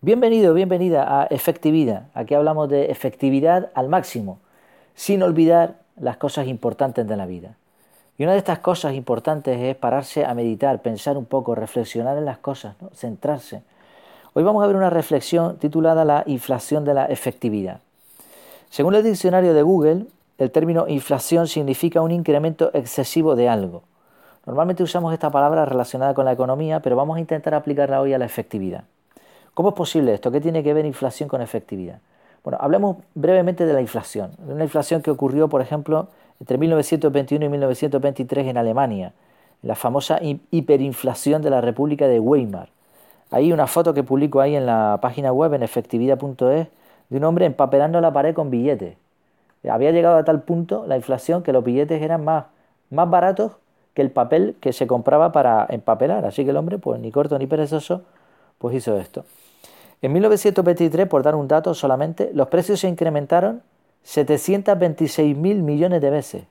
Bienvenido, bienvenida a Efectividad. Aquí hablamos de efectividad al máximo, sin olvidar las cosas importantes de la vida. Y una de estas cosas importantes es pararse a meditar, pensar un poco, reflexionar en las cosas, centrarse. Hoy vamos a ver una reflexión titulada La inflación de la efectividad. Según el diccionario de Google, el término inflación significa un incremento excesivo de algo. Normalmente usamos esta palabra relacionada con la economía, pero vamos a intentar aplicarla hoy a la efectividad. ¿Cómo es posible esto? ¿Qué tiene que ver inflación con efectividad? Bueno, hablemos brevemente de la inflación. Una inflación que ocurrió, por ejemplo, entre 1921 y 1923 en Alemania, la famosa hiperinflación de la República de Weimar. Hay una foto que publico ahí en la página web en efectividad.es de un hombre empapelando la pared con billetes. Había llegado a tal punto la inflación que los billetes eran más, más baratos que el papel que se compraba para empapelar. Así que el hombre, pues ni corto ni perezoso, pues hizo esto. En 1923, por dar un dato solamente, los precios se incrementaron 726.000 millones de veces.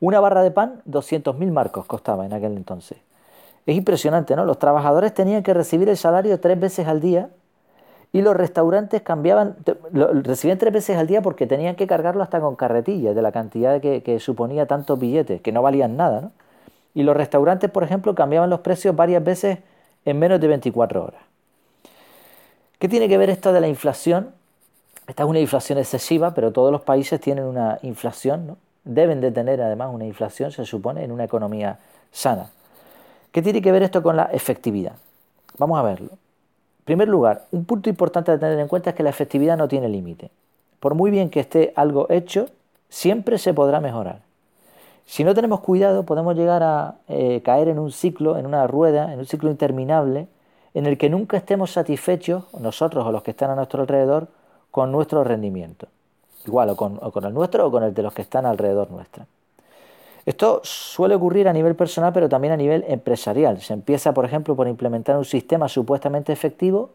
Una barra de pan, 200.000 marcos costaba en aquel entonces. Es impresionante, ¿no? Los trabajadores tenían que recibir el salario tres veces al día y los restaurantes cambiaban, recibían tres veces al día porque tenían que cargarlo hasta con carretillas de la cantidad que, que suponía tantos billetes, que no valían nada, ¿no? Y los restaurantes, por ejemplo, cambiaban los precios varias veces en menos de 24 horas. ¿Qué tiene que ver esto de la inflación? Esta es una inflación excesiva, pero todos los países tienen una inflación, ¿no? deben de tener además una inflación, se supone, en una economía sana. ¿Qué tiene que ver esto con la efectividad? Vamos a verlo. En primer lugar, un punto importante a tener en cuenta es que la efectividad no tiene límite. Por muy bien que esté algo hecho, siempre se podrá mejorar. Si no tenemos cuidado, podemos llegar a eh, caer en un ciclo, en una rueda, en un ciclo interminable, en el que nunca estemos satisfechos, nosotros o los que están a nuestro alrededor, con nuestro rendimiento. Igual, o con, el nuestro o con el de los que están alrededor nuestra. Esto suele ocurrir a nivel personal, pero también a nivel empresarial. Se empieza, por ejemplo, por implementar un sistema supuestamente efectivo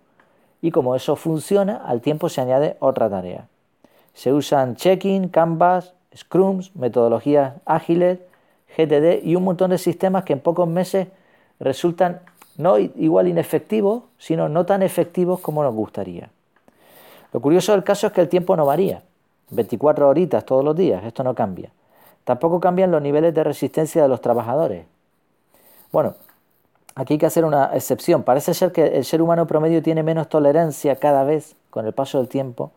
y como eso funciona, al tiempo se añade otra tarea. Se usan check-in, Canvas, Scrums, metodologías ágiles, GTD y un montón de sistemas que en pocos meses resultan no igual inefectivos, sino no tan efectivos como nos gustaría. Lo curioso del caso es que el tiempo no varía. 24 horitas todos los días, esto no cambia. Tampoco cambian los niveles de resistencia de los trabajadores. Bueno, aquí hay que hacer una excepción. Parece ser que el ser humano promedio tiene menos tolerancia cada vez, con el paso del tiempo,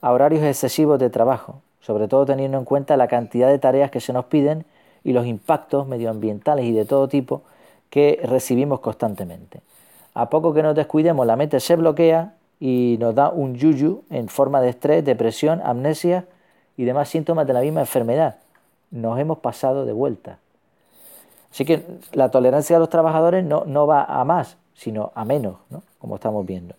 a horarios excesivos de trabajo, sobre todo teniendo en cuenta la cantidad de tareas que se nos piden y los impactos medioambientales y de todo tipo que recibimos constantemente. A poco que nos descuidemos, la mente se bloquea y nos da un yuyu en forma de estrés, depresión, amnesia y demás síntomas de la misma enfermedad. Nos hemos pasado de vuelta. Así que la tolerancia de los trabajadores no, no va a más, sino a menos, ¿no? como estamos viendo.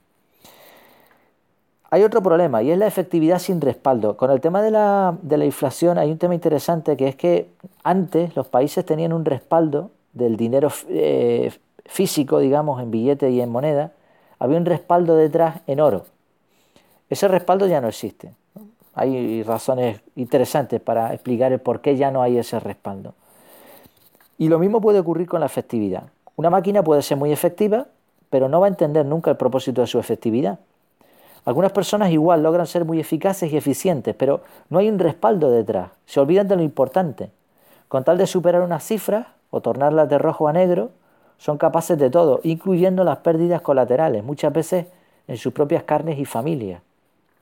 Hay otro problema y es la efectividad sin respaldo. Con el tema de la, inflación hay un tema interesante que es que antes los países tenían un respaldo del dinero eh, físico, digamos, en billetes y en moneda, había un respaldo detrás en oro. Ese respaldo ya no existe. Hay razones interesantes para explicar el por qué ya no hay ese respaldo. Y lo mismo puede ocurrir con la efectividad. Una máquina puede ser muy efectiva, pero no va a entender nunca el propósito de su efectividad. Algunas personas igual logran ser muy eficaces y eficientes, pero no hay un respaldo detrás. Se olvidan de lo importante. Con tal de superar unas cifras, o tornarlas de rojo a negro, son capaces de todo, incluyendo las pérdidas colaterales, muchas veces en sus propias carnes y familias.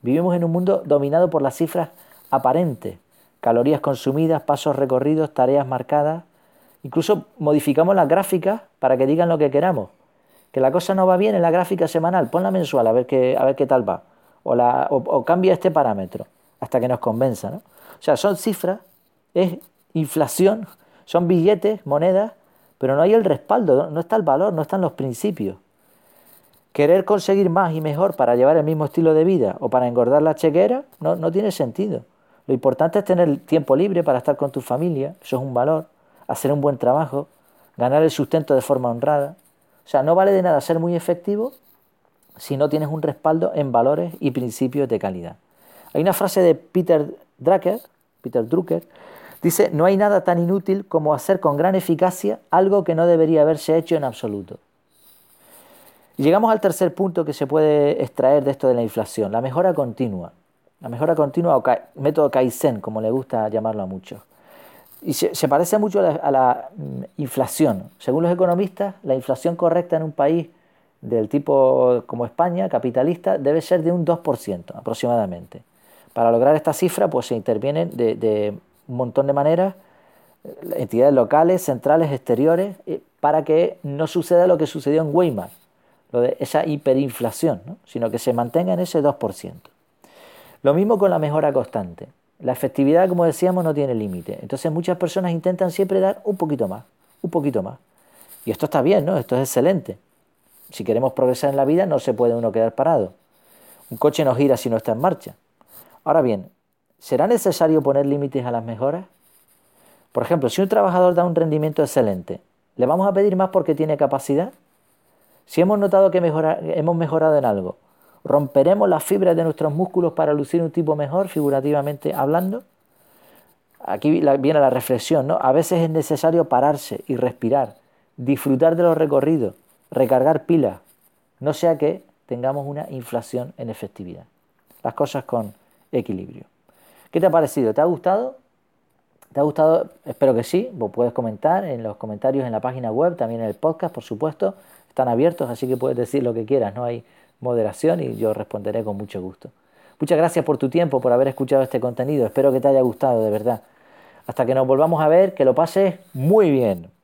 Vivimos en un mundo dominado por las cifras aparentes, calorías consumidas, pasos recorridos, tareas marcadas. Incluso modificamos las gráficas para que digan lo que queramos. Que la cosa no va bien en la gráfica semanal, ponla mensual a ver qué, a ver qué tal va. O, la, o cambia este parámetro hasta que nos convenza. ¿no? O sea, son cifras, es inflación son billetes, monedas, pero no hay el respaldo, no está el valor, no están los principios. Querer conseguir más y mejor para llevar el mismo estilo de vida o para engordar la chequera no, no tiene sentido. Lo importante es tener tiempo libre para estar con tu familia, eso es un valor, hacer un buen trabajo, ganar el sustento de forma honrada. O sea, no vale de nada ser muy efectivo si no tienes un respaldo en valores y principios de calidad. Hay una frase de Peter Drucker, Peter Drucker, Dice, no hay nada tan inútil como hacer con gran eficacia algo que no debería haberse hecho en absoluto. Llegamos al tercer punto que se puede extraer de esto de la inflación, la mejora continua. La mejora continua o método Kaizen, como le gusta llamarlo a muchos. Y se, parece mucho a la, mm, inflación. Según los economistas, la inflación correcta en un país del tipo como España, capitalista, debe ser de un 2% aproximadamente. Para lograr esta cifra, pues se intervienen de, un montón de maneras, eh, entidades locales, centrales, exteriores, eh, para que no suceda lo que sucedió en Weimar, lo de esa hiperinflación, sino que se mantenga en ese 2%. Lo mismo con la mejora constante. La efectividad, como decíamos, no tiene límite. Entonces muchas personas intentan siempre dar un poquito más, un poquito más. Y esto está bien, ¿no? Esto es excelente. Si queremos progresar en la vida no se puede uno quedar parado. Un coche no gira si no está en marcha. Ahora bien, ¿será necesario poner límites a las mejoras? Por ejemplo, si un trabajador da un rendimiento excelente, ¿le vamos a pedir más porque tiene capacidad? Si hemos notado que hemos mejorado en algo, ¿Romperemos las fibras de nuestros músculos para lucir un tipo mejor, figurativamente hablando? Aquí viene la reflexión, ¿no? A veces es necesario pararse y respirar, disfrutar de los recorridos, recargar pilas, no sea que tengamos una inflación en efectividad. Las cosas con equilibrio. ¿Qué te ha parecido? ¿Te ha gustado? ¿Te ha gustado? Espero que sí. Puedes comentar en los comentarios en la página web, también en el podcast, por supuesto. Están abiertos, así que puedes decir lo que quieras. No hay moderación y yo responderé con mucho gusto. Muchas gracias por tu tiempo, por haber escuchado este contenido. Espero que te haya gustado de verdad. Hasta que nos volvamos a ver, que lo pases muy bien.